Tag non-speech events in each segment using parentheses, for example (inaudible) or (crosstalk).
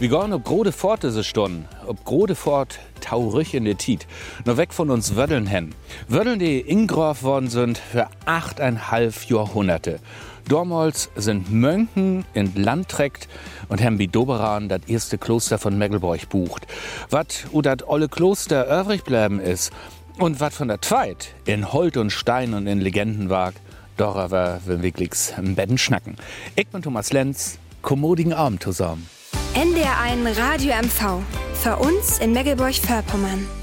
Wir gehen ob grode Fort diese Stunden, ob grode Fort taurich in der Tiet, nur weg von uns Wödeln hin. Wödeln, die ingroff worden sind für achteinhalb Jahrhunderte. Dormals sind Mönchen in Land trägt und haben wie Doberan das erste Kloster von Meggelborg bucht. Wat u dat olle Kloster übrig bleiben ist und wat von der Zweit in Holt und Stein und in Legenden wag, darüber will wirklich im Betten schnacken. Ich bin Thomas Lenz, kommodigen Abend zusammen. NDR1 Radio MV. Für uns in Meggeborg-Vörpommern.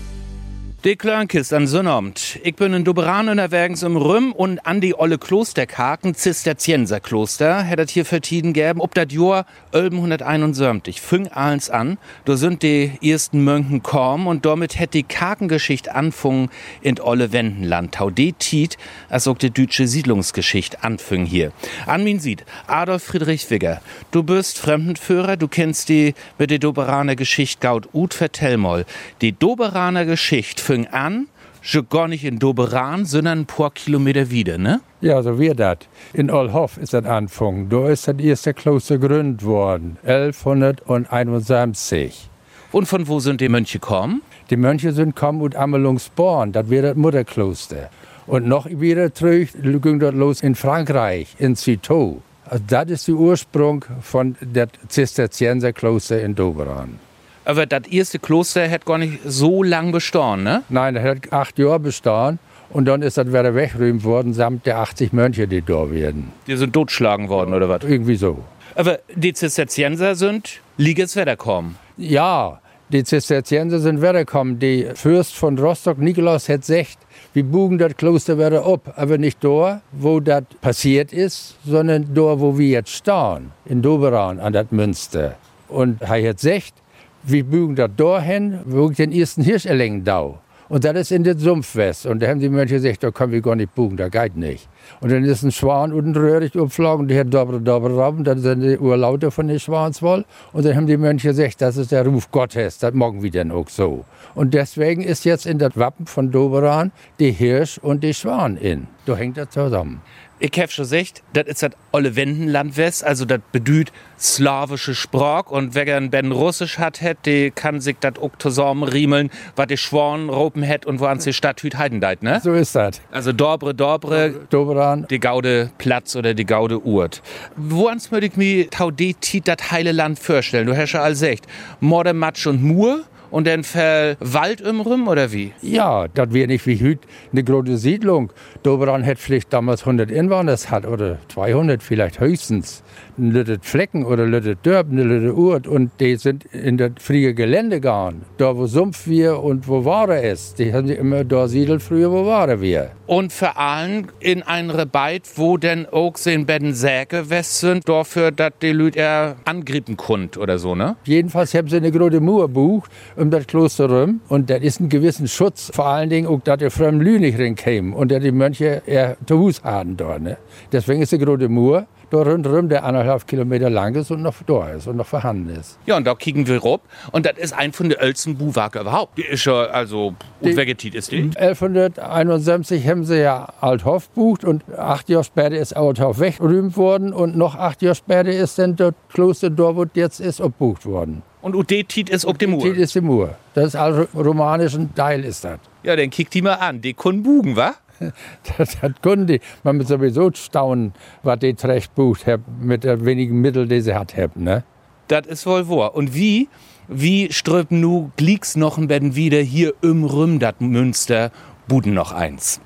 De Klörnkist an Sonnabend. Ich bin in Doberan unterwegs im Rüm und an die olle Klosterkarken Zisterzienserkloster hättet hier vertieden gäben, ob dat Jahr 1171. Fing eins an, da sind die ersten Mönchen kommen und damit hätt die Karkengeschichte anfungen in olle Wendenland. Tau de Tiet, als auch die deutsche Siedlungsgeschichte anfing hier. An min sieht, Adolf Friedrich Wigger. Du bist Fremdenführer, du kennst die mit der Doberaner Geschichte gaut ut vertell. Die Doberaner Geschichte fing an, schon gar nicht in Doberan, sondern ein paar Kilometer wieder, ne? Ja, so wie das. In Olhof ist das Anfang. Da ist das erste Kloster gegründet worden, 1171. Und von wo sind die Mönche gekommen? Die Mönche sind kommen aus Amelungsborn, das wäre das Mutterkloster. Und noch wieder zurück ging das los in Frankreich, in Citeaux. Also das ist der Ursprung von der Zisterzienserkloster in Doberan. Aber das erste Kloster hat gar nicht so lang bestanden, ne? Nein, das hat acht Jahre bestanden. Und dann ist das wieder weggerühmt worden, samt der 80 Mönche, die da werden. Die sind totschlagen worden, oder was? Irgendwie so. Aber die Zisterzienser sind Liges kommen. Ja, die Zisterzienser sind wiedergekommen. Die Fürst von Rostock, Nikolaus, hat gesagt, wir bugen das Kloster wieder ab. Aber nicht da, wo das passiert ist, sondern da, wo wir jetzt stehen. In Doberan, an das Münster. Und er hat gesagt, wir bügen da dahin, wo ich den ersten Hirsch erlängen dau. Und das ist in den Sumpfwest. Und da haben die Mönche gesagt, da können wir gar nicht bugen, da geht nicht. Und dann ist ein Schwan und ein Röhricht umflogen und die hat dobre, dobre, dobre. Dann sind die Urlaute von den Schwanswoll. Und dann haben die Mönche gesagt, das ist der Ruf Gottes, das morgen wir dann auch so. Und deswegen ist jetzt in das Wappen von Doberan die Hirsch und die Schwan in. Da hängt das zusammen. Ich hab schon gesagt, das ist das olle Wendenland West, also das bedüht slawische Sprach und wer gern Ben Russisch hat, hat, die kann sich das auch zusammen riemeln, was die Schwan ropen hat und wo an die Stadt hüt Heidendeit, ne? So ist das. Also Dobre, Dobre, Doberan. die Gaude Platz oder die Gaude Urt. Wo ans würde ich mir tau de Tiet das heile Land vorstellen? Du hast ja all gesagt, Morde, Matsch und Mur und dann fell Wald im Rüm oder wie? Ja, das wäre nicht wie heute eine große Siedlung. Doberan hätte vielleicht damals 100 Inwohner hat oder 200 vielleicht höchstens. Ein Lüttet Flecken oder Lüttet Dörp, eine Lüttet Urt und die sind in das frie Gelände gegangen. Da wo Sumpf wir und wo Ware ist. Die haben sich immer da siedelt früher, wo Ware wir. Und vor allem in ein Rebeit, wo denn auch in Betten Säge west sind, dafür, dass die Leute eher angriffen kund oder so, ne? Jedenfalls haben sie eine große Mauer bucht um das Kloster rum und das ist ein gewissen Schutz. Vor allen Dingen auch, dass die fremden Lü nicht reinkämen und dass die Mönche eher zu Hus hatten dort. Ne? Deswegen ist die große Mauer da rundherum, der anderthalb Kilometer lang ist und noch da ist und noch vorhanden ist. Ja, und da kicken wir rob. Und das ist ein von den ältesten Buhwerke überhaupt. Die ist ja, also, unvegetit ist die. 1171 haben sie ja Althoff bucht und acht Jahre später ist Althoff weggerühmt worden und noch acht Jahre später ist dann das Kloster dort, wo jetzt ist, abbucht worden. Und Udetit ist auch die Mur. Das ist die Mur. Das ist also romanischen Teil ist das. Ja, dann kickt die mal an. Die können bugen, wa? (laughs) Das, das können die. Man muss sowieso staunen, was die Trecht bucht mit den wenigen Mitteln, die sie hat. Ne? Das ist wohl wahr. Und wie, wie ströpen nu noch ein Betten wieder hier im Rüm, dat Münster, Buden noch eins.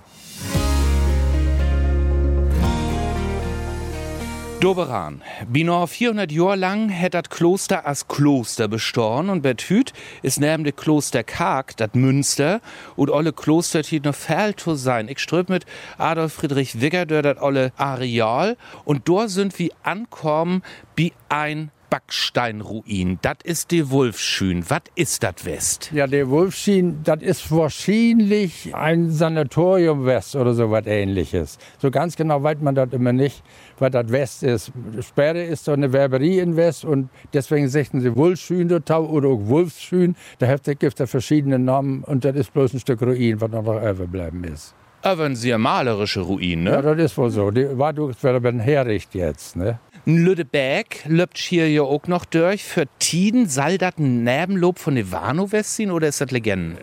Doberan. Binor 400 Jahre lang hätt dat Kloster als Kloster bestorn und Betüt ist neben de Kloster Karg, dat Münster, und alle Kloster tiet noch fehl zu sein. Ich ströb mit Adolf Friedrich Wigger dort dat olle Areal und dort sind wir ankommen wie ein Backsteinruin. Dat ist die Wulfschün. Was ist dat West? Ja, der Wolfschien, das ist wahrscheinlich ein Sanatorium West oder so was ähnliches. So ganz genau weiß man das immer nicht, was das West ist. Später ist so eine Werberie in West und deswegen sagten sie Wulfschün dort oder auch Wolfsschün. Da gibt es verschiedene Namen und das ist bloß ein Stück Ruin, was noch überbleiben ist. Aber ein sehr malerische Ruin, Ja, das ist wohl so. Die war ein Herricht jetzt, ne? Lüdeberg löbt hier ja auch noch durch. Für Tiden soll das ein Nebenlob von der Warnow-West sein oder ist das Legenden?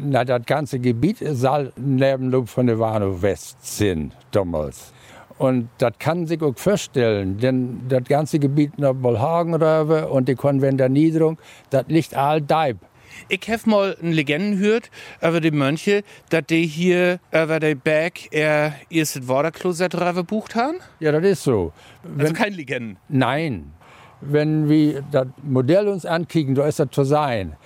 Na, das ganze Gebiet soll ein Nebenlob von der Warnow-West sein, damals. Und das kann sich auch vorstellen, denn das ganze Gebiet nach Bolhagenröwe und die Konventerniederung, das liegt all deib. Ich habe mal eine Legenden gehört über die Mönche, dass die hier über den Berg ihr erstes Waterkloset bucht haben. Ja, das ist so. Also kein Legenden. Nein. Wenn wir das Modell uns ankicken, da ist das zu sein.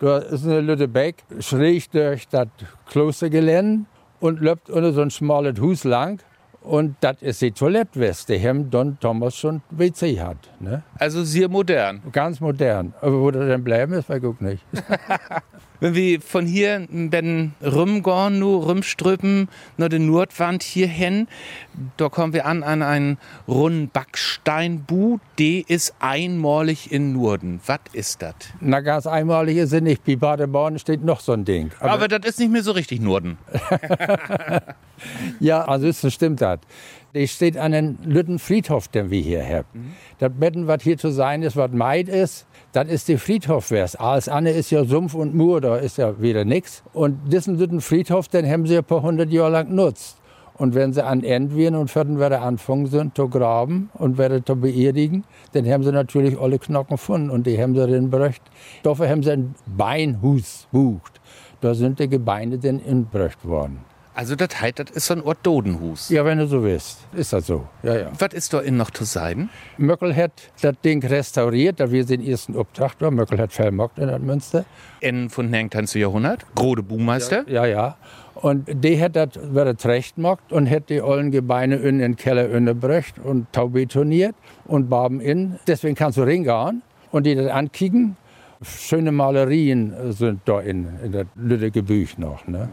Da ist eine Lüttebeck schräg durch das Klostergelände und läuft unter so ein schmales Hus lang. Und das ist die Toilettweste, die Don Thomas schon WC hat. Ne? Also sehr modern. Ganz modern. Aber wo das dann bleiben ist, weiß ich nicht. (laughs) Wenn wir von hier ben rumgehen, nur rumstrüppen, nach der Nordwand hierhin, da kommen wir an an einen runden Backsteinbu, der ist einmalig in Norden. Was ist das? Na, ganz einmalig ist es nicht. Bei Badeborn steht noch so ein Ding. Aber, Aber das ist nicht mehr so richtig Norden. (laughs) ja, also ist, stimmt das. Die steht an einem Lütten Friedhof, den wir hier haben. Mhm. Das Betten, was hier zu sein ist, was Maid ist, das ist der Friedhof wär's. Alles andere ist ja Sumpf und Mur, da ist ja wieder nichts. Und diesen Lütten Friedhof, den haben sie ein paar hundert Jahre lang genutzt. Und wenn sie an End werden und werden wieder anfangen sind zu graben und werden zu beerdigen, dann haben sie natürlich alle Knochen gefunden und die haben sie dann berücht. Dafür haben sie ein Beinhus bucht. Da sind die Gebeine dann inbrücht worden. Also das heißt, das ist so ein Ort Dodenhus. Ja, wenn du so willst, ist das so. Ja, ja. Was ist da in noch zu sein? Möckel hat das Ding restauriert, da wir den ersten Obtracht war. Möckel hat vermockt in Münster. In von 19. Jahrhundert, Grode Buhmeister. Ja, ja. ja. Und die hat das wieder zurechtgemacht und hat die ollen Gebeine in den Keller innebrücht und taubetoniert und Barben in. Deswegen kannst du reingehen und die das ankicken. Schöne Malerien sind da in, in das Lüttegebüch noch. Ne?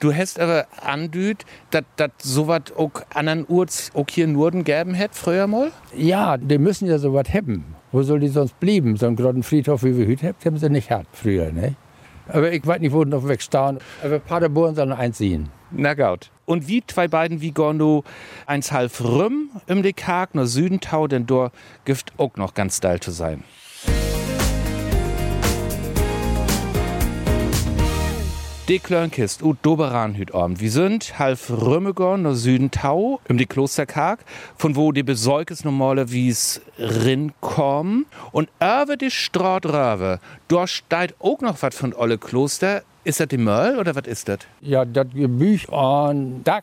Du hast aber andüht, dass das sowas auch anderen Urts auch hier in Norden geben hätte, früher mal? Ja, die müssen ja sowas haben. Wo soll die sonst blieben? So einen großen Friedhof, wie wir heute haben, haben sie nicht gehabt früher, ne? Aber ich weiß nicht, wo noch wegstehen. Aber Paderborn soll noch eins sehen. Na gut. Und wie zwei beiden wie Gondo eins halb Rüm im Dekag, nur Südentau, denn dort gibt auch noch ganz steil zu sein. De Klörnkist ut Doberan. Wir sind halb Römegorn no Süden Tau, um die Klosterkark, von wo die Besäukes normale wies rinkommen. Und über die Strautröwe, dort steigt auch noch was von Olle Kloster. Ist das die Möll oder was ist das? Ja, das Gebüch an Dack,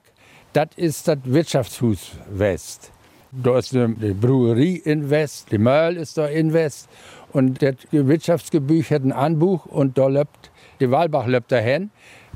das ist das Wirtschaftshus West. Da ist die Brewerie in West, die Möll ist da in West. Und das Wirtschaftsgebüch hat ein Anbuch und da lebt die Walbach lebt dahin.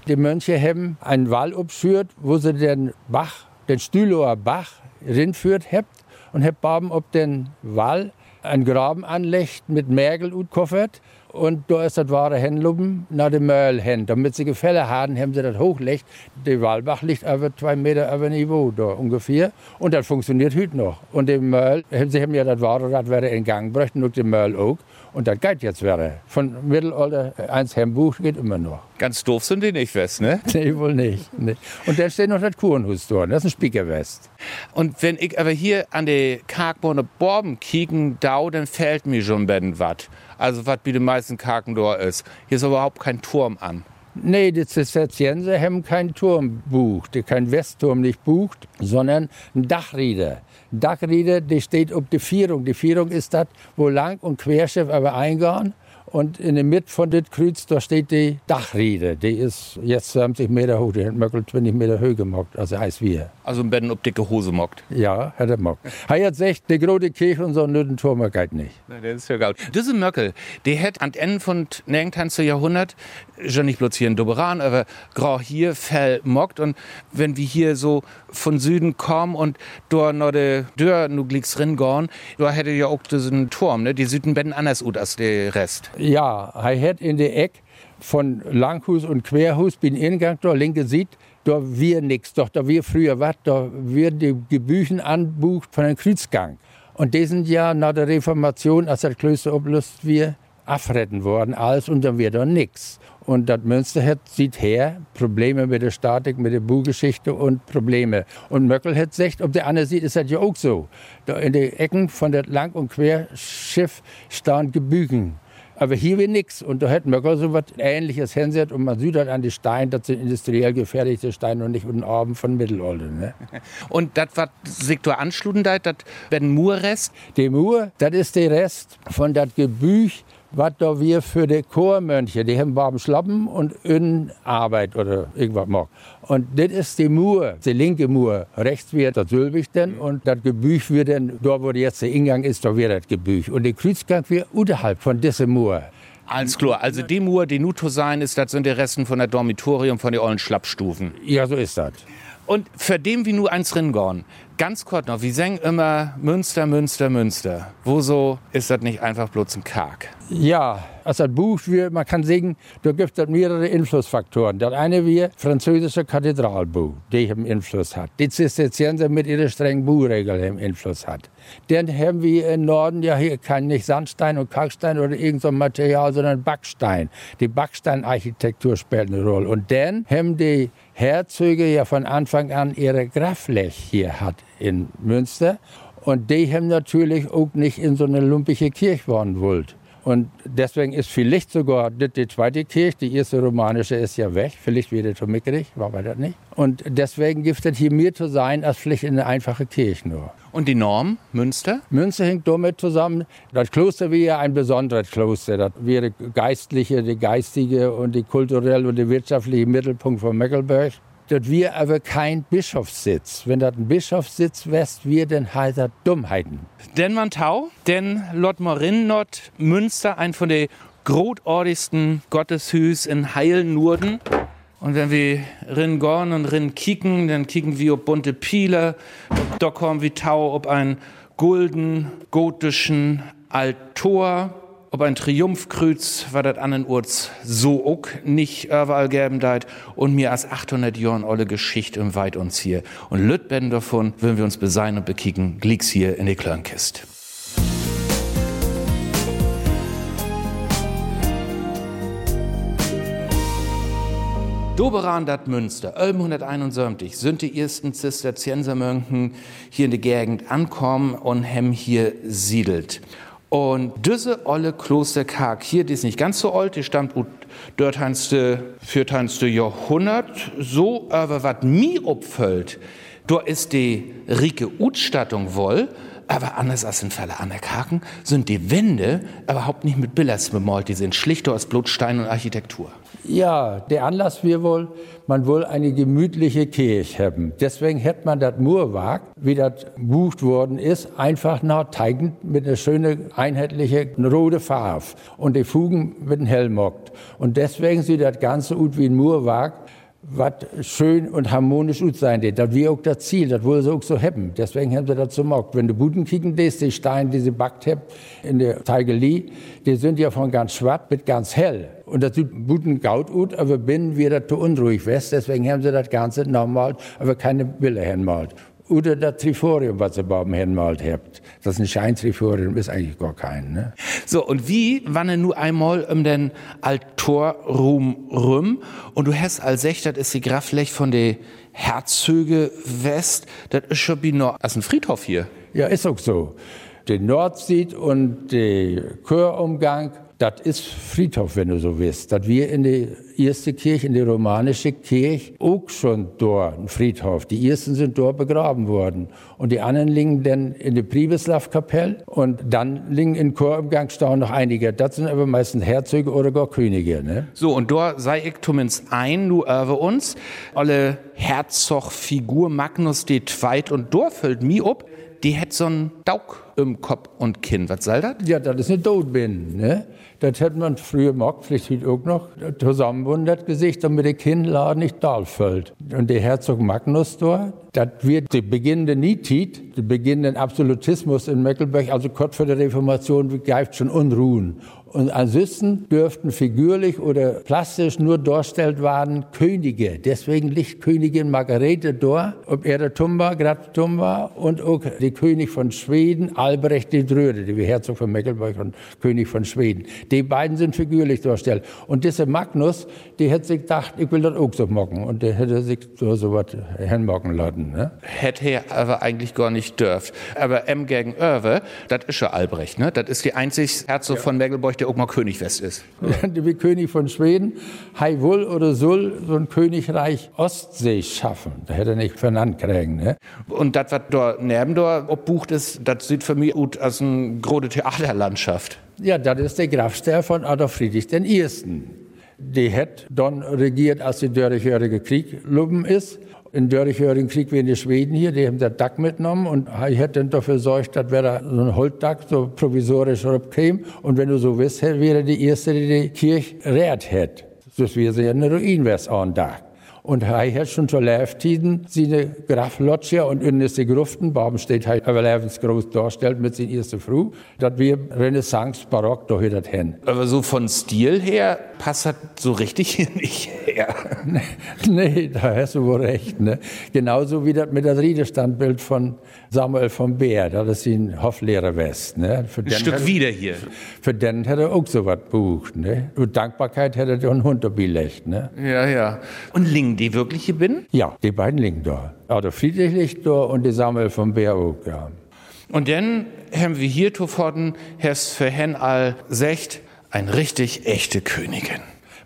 Die Mönche haben einen Wall abgeführt, wo sie den Bach, den Stühlower Bach, rinführt habt und habt Baben ob den Wall einen Graben anlegt mit Mergel und koffert. Und da ist das wahre Hänluben nach dem Möll hin. Damit sie Gefälle haben, haben sie das hochlegt. Der Walbach liegt über zwei Meter über Niveau da ungefähr. Und das funktioniert heute noch. Und der Möll, sie haben ja das wahre Rad in Gang gebracht, und den Möll auch. Und das geht jetzt wieder. Von Mittelalter eins Hembuch geht immer noch. Ganz doof sind die nicht, West, ne? (laughs) Nee, wohl nicht. Nee. Und da steht noch das Kurenhus dort. Das ist ein Spiekerwest. Und wenn ich aber hier an die Karkborne Borben kicken dau, dann fällt mir schon ben was. Also was bei den meisten Karken dort ist. Hier ist überhaupt kein Turm an. Nee, die Zisterzienser haben keinen Turm bucht, kein Westturm nicht bucht, sondern ein Dachrieder. Dachrieder, die steht auf der Vierung. Die Vierung ist das, wo Lang- und Querschiff aber eingehen. Und in der Mitte von dem Kreuz, da steht die Dachriede. Die ist jetzt 20 Meter hoch, die hat Möckel 20 Meter höher gemacht, also als wir. Also ein Betten ob dicke Hose mockt? Ja, hat er mockt. Er hat gesagt, die große Kirche und so einen Turm geht nicht. Nein, das ist ja geil. Diese Möckel, die hat an Ende von 19. Jahrhundert, schon nicht bloß hier in Doberan, aber grau hier fell mockt. Und wenn wir hier so von Süden kommen und dort noch de Dörr nu gliks ringorn, da hätte ja auch diesen Turm, ne? Die Süden anders ut als der Rest. Ja, er hat in der Eck von Langhus und Querhus bin Ingang da linke sieht, da wir nix, doch da wir früher was, da wir die Gebüchen anbucht von einem Kreuzgang. Und die sind ja nach der Reformation, als das Klöster oblust wir, abretten worden, alles und dann wird doch nichts. Und das Münster sieht her Probleme mit der Statik, mit der Buhgeschichte und Probleme. Und Möckel hat gesagt, ob der andere sieht, ist das ja auch so. Da in den Ecken von der Lang- und Querschiff stehen Gebügen. Aber hier will nichts. Und da hätten wir so was Ähnliches hinsetzt und man sieht halt an die Steine, das sind industriell gefertigte Steine und nicht unten Abend von Mittelalter. Ne? (laughs) Und das, was Sektor anschluden, das werden Murrest? Die Mur, das ist der Rest von das Gebüch, was da wir für die Chormönche, die haben warmen Schlappen und in Arbeit oder irgendwas machen. Und das ist die Mur, die linke Mur. Rechts wird das Sülbig denn und das Gebüch wird dann, da wo jetzt der Ingang ist, da wird das Gebüch. Und der Kreuzgang wird unterhalb von dieser Mur. Alles klar. Also die Mur, die Nuto sein ist, das sind die Resten von der Dormitorium, von den ollen Schlappstufen. Ja, so ist das. Und für dem wie nur eins ringorn, ganz kurz noch, wir sagen immer Münster, Münster, Münster. Wo ist das nicht einfach bloß ein Karg? Ja, als das Buch, wir, man kann sagen, da gibt es mehrere Einflussfaktoren. Das eine wie französische Kathedralbuch, die einen Einfluss hat. Die Zisterzienser mit ihrer strengen Buchregel einen Einfluss hat. Dann haben wir im Norden ja hier kein nicht Sandstein und Kalkstein oder irgendein so Material, sondern Backstein. Die Backsteinarchitektur spielt eine Rolle. Und dann haben die Herzöge ja von Anfang an ihre Graflech hier hat in Münster. Und die haben natürlich auch nicht in so eine lumpige Kirche wohnen wollt. Und deswegen ist vielleicht sogar die zweite Kirche, die erste romanische ist ja weg, vielleicht wieder zu mickrig, war das nicht. Und deswegen gibt es hier mehr zu sein als vielleicht eine einfache Kirche nur. Und die Norm, Münster? Münster hängt damit zusammen. Das Kloster wäre ja ein besonderes Kloster. Das wäre geistliche, die geistige und die kulturelle und die wirtschaftliche Mittelpunkt von Meckelberg. Das wir aber kein Bischofssitz. Wenn das ein Bischofssitz west, wir heißt das Dummheiten. Denn man tau, denn Lot Morin not Münster, ein von den großartigsten Gotteshüs in Heilen. Und wenn wir rin gorn und rin kicken, dann kicken wir ob bunte Piele, da kommen wir tau ob ein gulden gotischen Altor ob ein Triumphkreuz war das an den Urz so auch nicht überall geben und mir als 800 Jahren olle Geschichte im Weit uns hier. Und Lütben davon würden wir uns besein und bekicken, glicks hier in die Klörnkist. Doberan dat Münster, 1171, sind die ersten Zisterziensermönchen hier in der Gegend ankommen und hem hier siedelt. Und diese olle Klosterkark hier, die ist nicht ganz so alt, die stammt ut dort führt hanste Jahrhundert. So, aber was mir opfällt, dort ist die rike Utstattung wohl, aber anders als in Falle der Karken sind die Wände überhaupt nicht mit Billers bemalt, die sind schlichter aus Blutstein und Architektur. Ja, der Anlass wir wohl, man will eine gemütliche Kirche haben. Deswegen hätte man das Murwag, wie das bucht worden ist, einfach nachteigend mit einer schönen, einheitlichen, rote Farbe und die Fugen mit einem Hellmockt. Und deswegen sieht das Ganze gut wie ein Murwag, was schön und harmonisch gut sein wird. Das wäre auch das Ziel, das wollen sie auch so haben. Deswegen haben sie das so gemacht. Wenn du Buden kicken lässt, die Steine, die sie backt haben in der Teigelie, die sind ja von ganz schwarz bis ganz hell. Und das sieht Buden gaut gut, aber binnen wird das zu unruhig west. Deswegen haben sie das Ganze normal, aber keine Bilder hinmalt. Oder das Triforium, was ihr oben hinmalt habt. Das ist ein Scheintriforium, ist eigentlich gar kein. Ne? So, und wie, wann nur einmal um den Altorrum rum und du hast als Sech, das ist die Graflech von der Herzöge West, das ist schon wie noch als ein Friedhof hier. Ja, ist auch so. Den Nordsied und der Chörumgang das ist Friedhof, wenn du so willst. Das wir in der erste Kirche, in der romanische Kirche, auch schon dort ein Friedhof. Die ersten sind dort begraben worden. Und die anderen liegen dann in der Pribeslav-Kapelle. Und dann liegen in Chorumgang staunen noch einige. Das sind aber meistens Herzöge oder gar Könige. Ne? So, und dort sei ich zumindest ein, nur über uns. Alle Herzogfigur Magnus die Zweit und dort fällt mir ob, die hätt so einen Daug im Kopf und Kinn. Was soll das? Ja, das ist eine Todbin. Ne? Das hätte man früher gemacht, vielleicht auch noch, zusammenbunden, das Gesicht, damit der Kinnladen nicht dalfällt. Und der Herzog Magnus da, das wird die beginnende Nietit, der beginnende Absolutismus in Mecklenburg, also kurz vor der Reformation, greift schon Unruhen. Und ansonsten dürften figürlich oder plastisch nur dargestellt werden Könige. Deswegen liegt Königin Margarete da, ob er der Tumba, Graf Tumba und auch der König von Schweden, Albrecht die Dröde, der Herzog von Mecklenburg und König von Schweden. Die beiden sind figürlich dargestellt. Und dieser Magnus, der hätte sich gedacht, ich will das auch so machen. Und der hätte sich so, so was hinmachen lassen. Ne? Hätte er aber eigentlich gar nicht dürft. Aber M gegen Irwe, das ist ja Albrecht, ne? Das ist die einzig Herzog ja. von Mecklenburg, der mal König West ist. (laughs) Wie König von Schweden, hei wohl oder soll so ein Königreich Ostsee schaffen. Da hätte er nicht vernannt kriegen. Ne? Und das, was da neben da obbucht ist, das sieht für mich aus als eine große Theaterlandschaft. Ja, das ist der Grafster von Adolf Friedrich I. Die hat dann regiert, als der Dörrichjährige Krieg luben ist. In Dörrichjährigen Krieg waren die Schweden hier, die haben das Dack mitgenommen und ich hätte dann dafür gesorgt, dass wir da so ein Holtdack so provisorisch käme. Und wenn du so wisst, wäre die erste, die die Kirche rät hätte. Das wäre ja eine Ruin, wär's an Dach. Und hat schon zur Leftiden seine Graflodge und in die Gruften, warum steht er überlebensgroß darstellt mit seiner ersten Frau, dass wir Renaissance, Barock, da hört das hin. Aber so von Stil her passt das so richtig hier nicht her. (laughs) nee, da hast du wohl recht. Ne? Genauso wie das mit das Riedestandbild von Samuel von Beer, das ist ein Hoflehrer West. Ne? Für ein Stück wieder hier. Für den hätte er auch so was bucht. Ne? Und Dankbarkeit hätte er einen Hund billigt. Ne? Ja, ja. Und Ling liegen die wirklich hier bin? Ja, die beiden liegen da. Also Friedrich liegt da und die Samuel von auch, ja. Und dann haben wir hier zuvor, Herrs für Hen all secht, ein richtig echte Königin.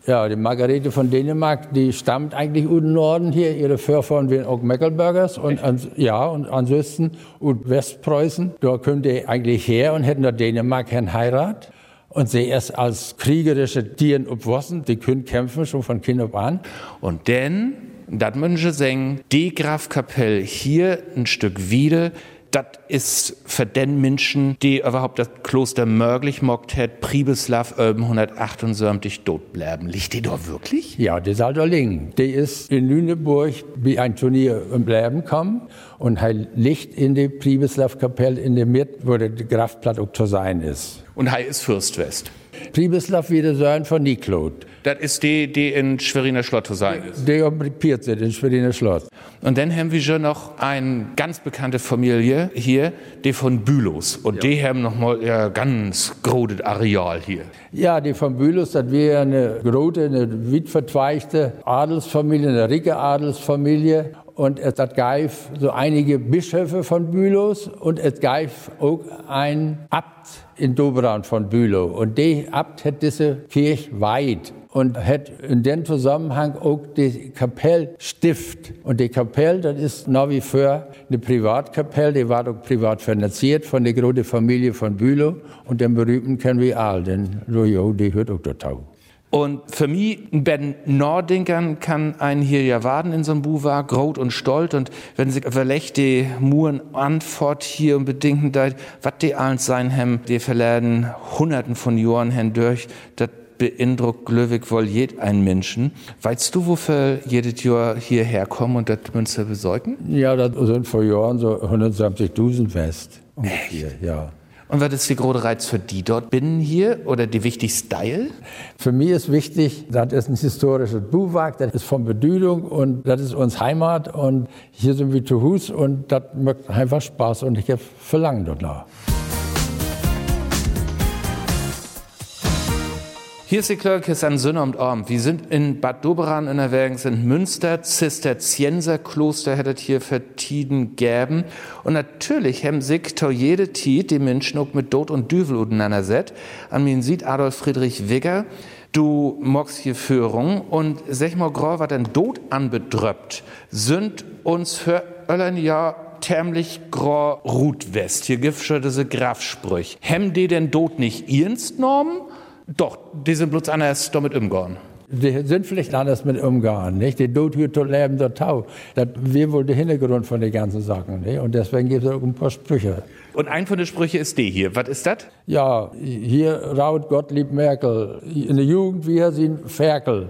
Ja, die Margarete von Dänemark, die stammt eigentlich aus dem Norden hier. Ihre Vorfahren waren auch Mecklenburgers und an, ja, und ansonsten aus Westpreußen. Da könnte ihr eigentlich her und hätten da Dänemark Herrn Heirat und sie erst als kriegerische Tieren obwossen, die können kämpfen schon von Kind an. Und dann, das Mönche singen, die Grafkapelle hier ein Stück wieder, das ist für den Menschen, die überhaupt das Kloster möglich mockt hat, Pribeslav 1178 tot bleiben. Liegt die da wirklich? Ja, die soll da liegen. Die ist in Lüneburg wie ein Turnier im Bleiben kommen und er liegt in die Pribeslav-Kapelle in der Mitte, wo der Grafplatt auch zu sein ist. Und er ist Fürstwest. Pribeslav wie der Sohn von Niklot. Das ist die, die in Schweriner Schloss zu sein ist. Die oblipiert sind in Schweriner Schloss. Und dann haben wir schon noch eine ganz bekannte Familie hier, die von Bülows. Und ja. die haben noch mal ja, ganz großes Areal hier. Ja, die von Bülows, das wäre eine große, eine witvertweigte Adelsfamilie, eine ricke Adelsfamilie. Und es hat geif so einige Bischöfe von Bülows und es geif auch ein Abt in Dobran von Bülow. Und der Abt hat diese Kirche weit und hat in dem Zusammenhang auch die Kapelle Stift. Und die Kapelle, das ist nach wie vor eine Privatkapelle, die war auch privat finanziert von der großen Familie von Bülow. Und den berühmten kennen wir alle, denn Lojo, die hört auch dazu. Und für mich, Ben Nordinkern kann ein hier ja warten in so einem Buvar, grot und stolz. Und wenn sich vielleicht die Muren antwort hier und bedingt, was die alles sein haben, die verladen hunderten von Jahren hindurch, das beeindruckt glücklich wohl jed ein Menschen. Weißt du, wofür jedes Jahr hierher kommen und das Münster besorgen? Ja, das sind vor Jahren so 170.000 West. Echt? Ja. Und was ist die große Reiz für die dort binnen hier oder die wichtigste Style? Für mich ist wichtig, das ist ein historisches Buwag, das ist von Bedeutung und das ist uns Heimat und hier sind wir zu Hus und das macht einfach Spaß und ich habe Verlangen dort nach. Hier ist die Klörkes an Sünner und Orm. Wir sind in Bad Doberan in der Wägen, sind Münster, Zisterzienserkloster hättet hier vertieden gäben. Und natürlich haben sich jede Tiet die Menschen auch mit Tod und Düvel set. An mir sieht Adolf Friedrich Wigger, du magst hier Führung und sag mal grau, was denn Tod anbedröppt, sind uns für ein Jahr tämlich grau Rutwest. Hier gibt schon diese Grafsprüch. Hem die denn Tod nicht ernst normen? Doch, die sind bloß anders damit umgegangen. Die sind vielleicht anders mit umgegangen, nicht? Die Tod hier leben der Tau. Das wäre wohl der Hintergrund von den ganzen Sachen, nicht? Und deswegen gibt es auch ein paar Sprüche. Und ein von den Sprüchen ist die hier. Was ist das? Ja, hier raut Gottlieb Merkel. In der Jugend wir sind Ferkel.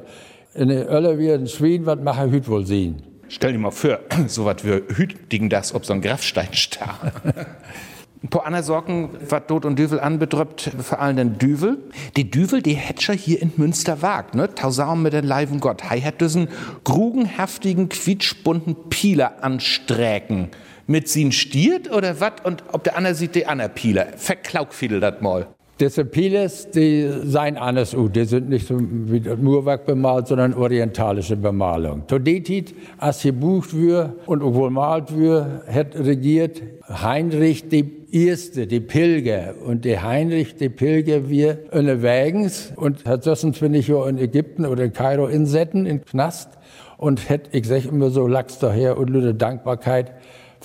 In der Ölle wir ein Schwein, was mache Hüt wohl sehen? Stell dir mal vor, (clears throat) so was wir hütigen das ob so ein Grafsteinstar. (laughs) Po Anna Sorgen, was Dod und Düvel anbedrückt, vor allem den Düvel. Die Düvel, die Hetscher hier in Münster wagt, ne? Tausam mit den Leiben Gott. Hei hat diesen grugenhaftigen, quietschbunten Pieler ansträken. Mit sin stiert oder was? Und ob der Anna sieht, die Anna Pieler. Verklaug viel dat mal. Diese Piles, die seien anders uh, die sind nicht so das Murwerk bemalt, sondern orientalische Bemalung. Todetit, als gebucht wird und obwohl malt wird, hat regiert Heinrich die Erste, die Pilger. Und der Heinrich, die Pilger, wir unterwegs und hat das ich in Ägypten oder in Kairo insetten, in Knast. Und hat, ich sag immer so, lachs daher und lüde Dankbarkeit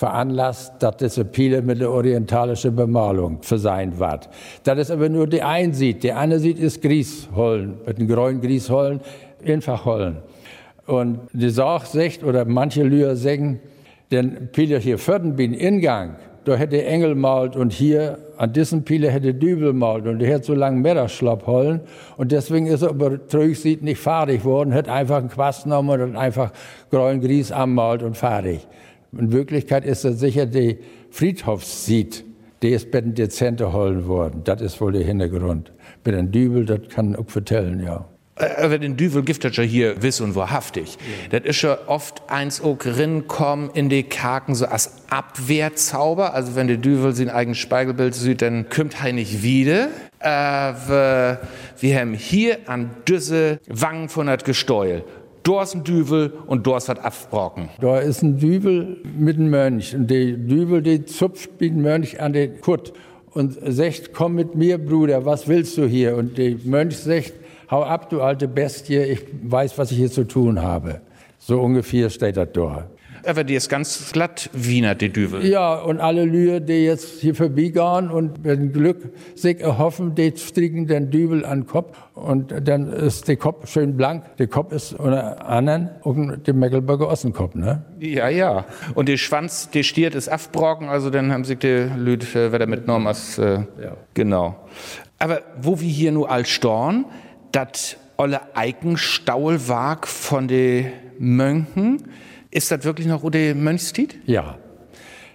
veranlasst, dass das Pile mit der orientalischen Bemalung verseint wird. Das ist aber nur die eine sieht. Die andere sieht ist Grieshollen, mit einem grünen Grieshollen, einfach Hollen. Und die Sach sagt, oder manche Lüher sagen, denn Pile hier vierten bin Ingang, da hätte Engel malt und hier an diesem Pile hätte Dübel malt und der hätte so lange Meerschlapp holen und deswegen ist er aber sieht nicht fertig worden, hat einfach einen Quast genommen und einfach grünen Gries ammalt und fertig. In Wirklichkeit ist das sicher die Friedhofssied, die ist bei den Dezente holen worden. Das ist wohl der Hintergrund. Bei den Dübel, das kann ich auch vertellen, ja. Äh, aber den Düvel gibt das ja hier wiss und wahrhaftig. Ja. Das ist ja oft eins auch kommen in die Kaken so als Abwehrzauber. Also wenn der Düvel sein eigenes Spiegelbild sieht, dann kommt er nicht wieder. Äh, wir, wir haben hier an Düsse Wangen von das Gesteuel. Da ist ein Düvel und da ist was abgebrochen. Da ist ein Düvel mit einem Mönch. Und der Düvel, der zupft den Mönch an den Kutt und sagt, komm mit mir, Bruder, was willst du hier? Und der Mönch sagt, hau ab, du alte Bestie, ich weiß, was ich hier zu tun habe. So ungefähr steht das da. Aber die ist ganz glatt, Wiener, die Düvel. Ja, und alle Lühe, die jetzt hier vorbeigehen und mit Glück sich erhoffen, die stricken den Dübel an den Kopf. Und dann ist der Kopf schön blank. Der Kopf ist unter anderem und der Mecklenburger Ossenkopf, ne? Ja, ja. Und der Schwanz, der Stiert ist abgebrochen, also dann haben sich die Lüde äh, wieder mitgenommen als, äh, ja. genau. Aber wo wir hier nur als Storn, das olle Eikenstaulwag von den Mönchen, ist das wirklich noch Ude Mönchstied? Ja,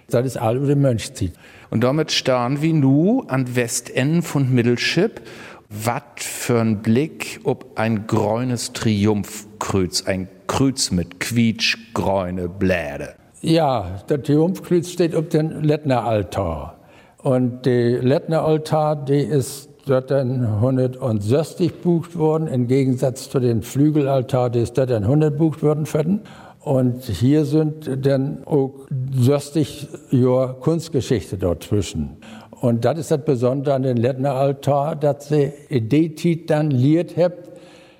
das ist all Ude Mönchstied. Und damit starren wir nu an Westenden von Mittelschip. Was für ein Blick ob ein grünes Triumphkreuz, ein Kreuz mit quietschgrüne Bläde. Ja, der Triumphkreuz steht auf dem Lettner Altar. Und der Lettner Altar, der ist dort dann 160 bucht worden, im Gegensatz zu den Flügelaltar, der ist dort dann 100 bucht worden. Und hier sind dann auch 60 Jahre Kunstgeschichte dazwischen. Und das ist das Besondere an den Lettner Altar, dass sie Idee dann liert habt,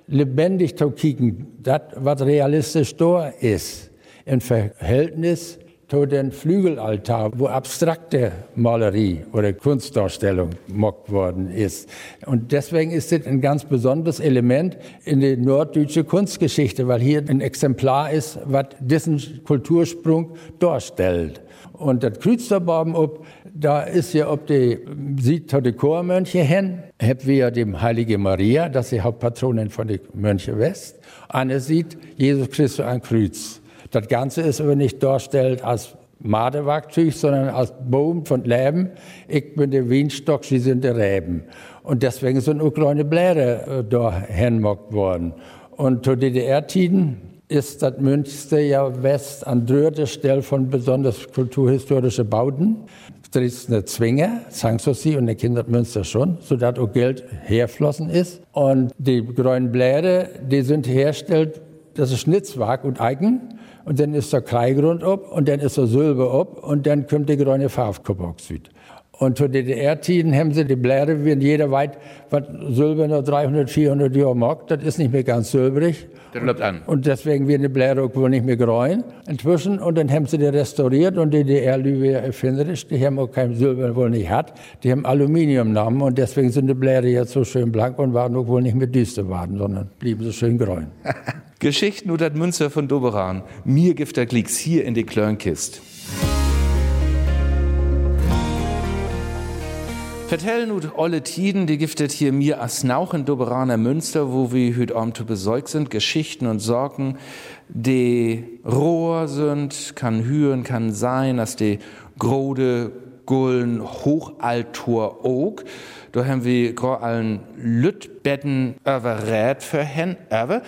lebendig zu kicken, das, was realistisch da ist, im Verhältnis den Flügelaltar, wo abstrakte Malerie oder Kunstdarstellung mockt worden ist. Und deswegen ist es ein ganz besonderes Element in der norddeutsche Kunstgeschichte, weil hier ein Exemplar ist, was diesen Kultursprung darstellt. Und das Kreuzerbaum ob, da ist ja, ob die sieht die Chormönche hin, haben wir dem Heilige Maria, das ist die Hauptpatronin von den Mönche West. Anne sieht Jesus Christus an Kreuz. Das Ganze ist aber nicht dargestellt als Madewerkzeug, sondern als Baum von Leben. Ich bin der Wienstock, Sie sind der Reben. Und deswegen sind auch kleine Blätter äh, da hinmockt worden. Und zu DDR-Tiden ist das Münster ja West an dritter Stelle von besonders kulturhistorischen Bauten. Dresdner Zwinger, Sie und der Kinder Münster schon, sodass auch Geld herflossen ist. Und die grünen Blätter, die sind hergestellt, das ist Schnitzwerk und Eigen und dann ist der Kreigrund ab und dann ist der Silber ab und dann kommt die grüne Farbkoboxid. Und zu DDR-Tiden haben sie die Blätter, wenn jeder weit, was Silber noch 300, 400 Jahre mag, das ist nicht mehr ganz silberig. Das bleibt an. Und deswegen werden die Blätter auch wohl nicht mehr grün inzwischen. Und dann haben sie die restauriert und die DDR-Lübe erfinderisch, die haben auch kein Silber wohl nicht hat, die haben Aluminium genommen und deswegen sind die Blätter jetzt so schön blank und waren auch wohl nicht mehr düster waren, sondern blieben so schön grün. (laughs) Geschichten oder Münzer von Doberan. Mir gibt der Glicks hier in die Klörnkist. Vertellen und alle Tiden, die giftet hier mir as Nauch in Doberaner Münster, wo wir heute Abend besorgt sind, Geschichten und Sorgen, die roher sind, kann hören, kann sein, dass die grode Gullen Hochaltur ook. Da haben wir allen Lütbetten überrät für hen, aber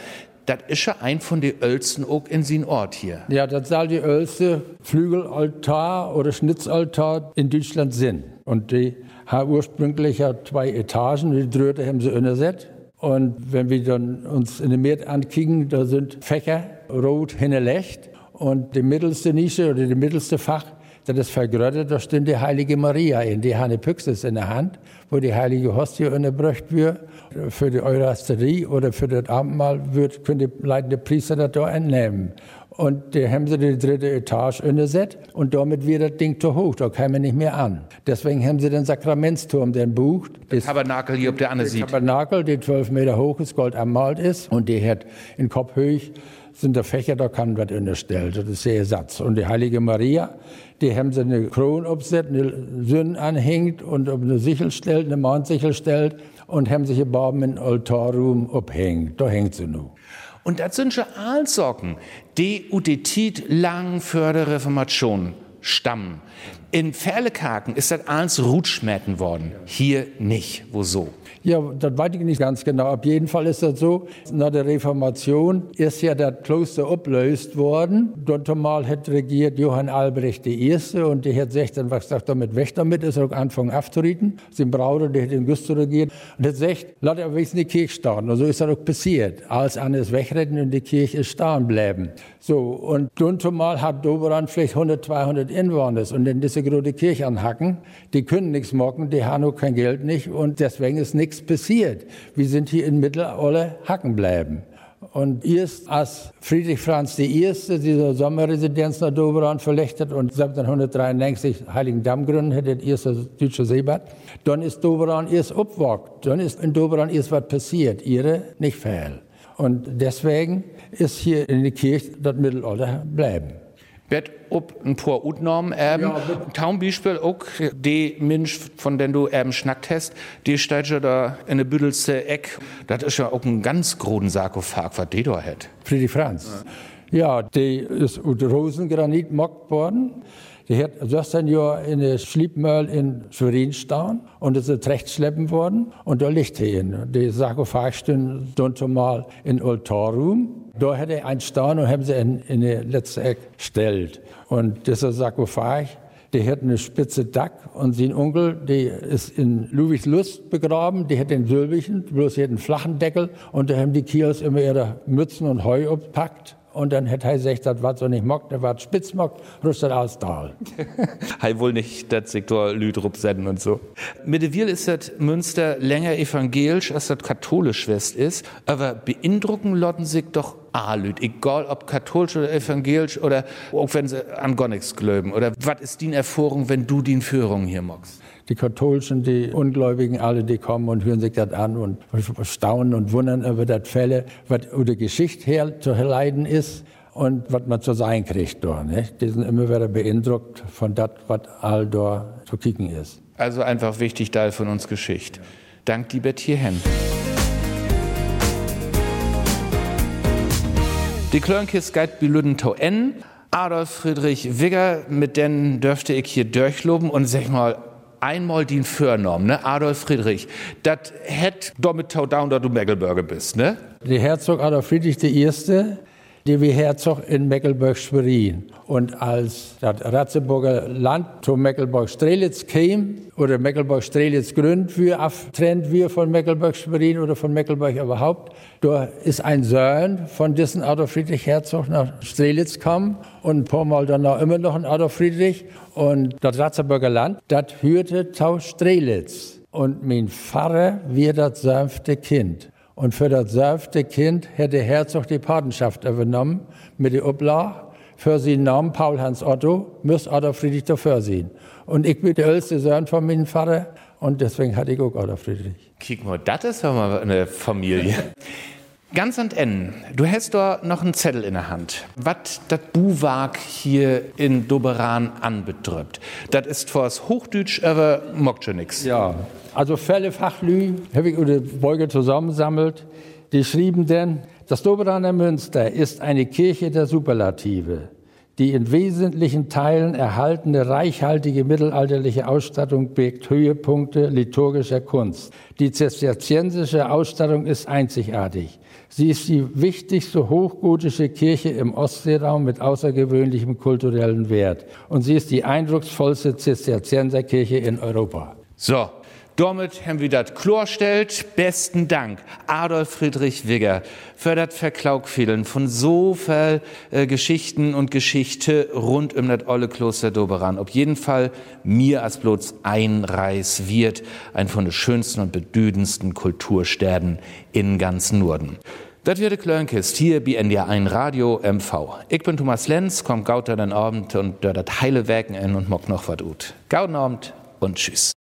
das ist ja ein von den Ölsten auch in sin Ort hier. Ja, das soll die Ölste Flügelaltar oder Schnitzaltar in Deutschland sind. Und die haben ursprünglich ja zwei Etagen, die dritte haben sie untersetzt. Und wenn wir dann uns in den Meer ankicken, da sind Fächer rot hinterlegt. Und die mittelste Nische oder die mittelste Fach, das ist vergrödet, da steht die Heilige Maria in. Die Hanne Pyxis in der Hand, wo die Heilige Hostie unterbrücht wird. Für die Eurasterie oder für das Abendmahl wird, können die leitende Priester das da entnehmen. Und da haben sie die dritte Etage untersetzt und damit wird das Ding zu hoch, da kann man nicht mehr an. Deswegen haben sie den Sakramentsturm, den bucht. Das Tabernakel hier, ob der andere sieht. Tabernakel, der zwölf Meter hoch ist, gold ammalt ist und die hat in Kopfhöhe sind der Fächer, da kann was unterstellt. Das ist der Ersatz. Und die Heilige Maria, die haben sie eine Krone aufgesetzt, eine Sünde anhängt und auf eine Sichel stellt, eine Mondsichel stellt und haben sich gebaut in Altarraum abhängt. Da hängt sie nur. Und das sind schon Aalsocken, die Utetit lang für die Reformation stammen. In Ferlekaken ist das alles Rutschmäten worden. Hier nicht. Wo so? Ja, das weiß ich nicht ganz genau. Auf jeden Fall ist das so, nach der Reformation ist ja das Kloster ablöst worden. Dort mal hat regiert Johann Albrecht I. und die hat gesagt, dann was sagt damit weg damit, ist auch anfangen aufzureden. Sein Bruder, der hat in Güster regiert und hat gesagt, lass er wenigstens die Kirche starten. Und so ist das auch passiert. Als alles wegretten und die Kirche ist stehen bleiben. So, und dann mal hat Doberan vielleicht 100, 200 Inwohner und dann diese große Kirche anhacken. Die können nichts machen, die haben auch kein Geld nicht und deswegen ist nichts passiert. Wir sind hier in Mittelolle hacken bleiben. Und erst als Friedrich Franz I. diese Sommerresidenz nach Doberan verlechtet und 1793 Heiligendamm gründen hat, das erste deutsche Seebad, dann ist Doberan erst abgewagt. Dann ist in Doberan erst was passiert. Ihre nicht fehl. Und deswegen ist hier in der Kirche das Mittelalter bleiben. Wird ob ein paar Utnormen erben. Ja, Taum Beispiel auch die Mensch, von dem du eben schnackt hast, die steht ja da in der büdelste Eck. Das ist ja auch ein ganz großen Sarkophag, was die da hat. Friedrich Franz. Ja, ja die ist aus Rosengranit mockt worden. Die hat 16 Jahre in der Schliebmüll in Schwerin stehen und ist recht schleppen worden. Und da liegt er hin. Die Sarkophag dort mal in Altarraum. Da hätte er einen stehen und haben sie in, in die letzte Ecke gestellt. Und dieser Sarkophag, der hat eine spitze Dach und sein Onkel, der ist in Ludwigslust begraben, der hat den silbigen, bloß hier einen flachen Deckel und da haben die Kios immer ihre Mützen und Heu abpackt und dann hat er gesagt, war so nicht mock, das war Spitzmock, rüstet aus Tal. (laughs) Hei wohl nicht das Sektor Lüdrup senden und so. Mittlerweile ist das Münster länger evangelisch, als das katholisch west ist, aber beeindrucken lotten sich doch Alüt, egal ob katholisch oder evangelisch oder auch wenn sie an gar nichts glauben. Oder was ist die Erfahrung, wenn du die Führung hier magst? Die Katholischen, die Ungläubigen, alle, die kommen und hören sich das an und staunen und wundern über das Fälle, was über die Geschichte her zu leiden ist und was man zu sein kriegt dort. Ne? Die sind immer wieder beeindruckt von das, was all dort zu kicken ist. Also einfach wichtig Teil von uns Geschichte. Dank die Bett hierhin. Die Klörnkist geht Lüden to N. Adolf Friedrich Wigger, mit denen dürfte ich hier durchloben und sag mal, einmal den Förnorm, ne? Adolf Friedrich, das hätt damit tau down, da du Mecklenburger bist, ne? Der Herzog Adolf Friedrich I., der wie Herzog in Mecklenburg-Schwerin. Und als das Ratzeburger Land zu Mecklenburg-Strelitz kam, oder Mecklenburg-Strelitz gründet wir, abtrennt wir von Mecklenburg-Schwerin oder von Mecklenburg überhaupt, da ist ein Sohn von diesem Adolf Friedrich Herzog nach Strelitz gekommen und ein paar Mal danach immer noch ein Adolf Friedrich. Und das Ratzeburger Land, das hörte zu Strelitz. Und mein Pfarrer wird das sanfte Kind. Und für das sanfte Kind hätte der Herzog die Patenschaft übernommen mit der Oblage für seinen Namen Paul-Hans Otto, muss Adolf Friedrich dafür sehen. Und ich bin der älteste Sohn von meinem Vater und deswegen hatte ich auch Adolf Friedrich. Kick mal, das ist doch mal eine Familie. Ganz an Ende, du hast da noch einen Zettel in der Hand. Was das Buwag hier in Doberan anbetrifft. Das ist fürs Hochdeutsch, aber mockt schon nix. Ja, also Fälle Fachlü ich oder Beuge zusammensammelt. Die schrieben denn, das Doberaner Münster ist eine Kirche der Superlative. Die in wesentlichen Teilen erhaltene reichhaltige mittelalterliche Ausstattung birgt Höhepunkte liturgischer Kunst. Die zisterziensische Ausstattung ist einzigartig. Sie ist die wichtigste hochgotische Kirche im Ostseeraum mit außergewöhnlichem kulturellen Wert. Und sie ist die eindrucksvollste Zisterzienserkirche in Europa. So, damit haben wir das klarstellt. Besten Dank, Adolf Friedrich Wigger, für das Verklaugfehlen von so viel äh, Geschichten und Geschichte rund um das olle Kloster Doberan. Auf jeden Fall mir als bloß Einreis wird ein von den schönsten und bedüdendsten Kulturstäden in ganz Norden. Das wird Klörnkist hier bei NDR 1 Radio MV. Ich bin Thomas Lenz, komm gauter den Abend und dort das heile Werken in und mock noch was gut. Gauden Abend und tschüss.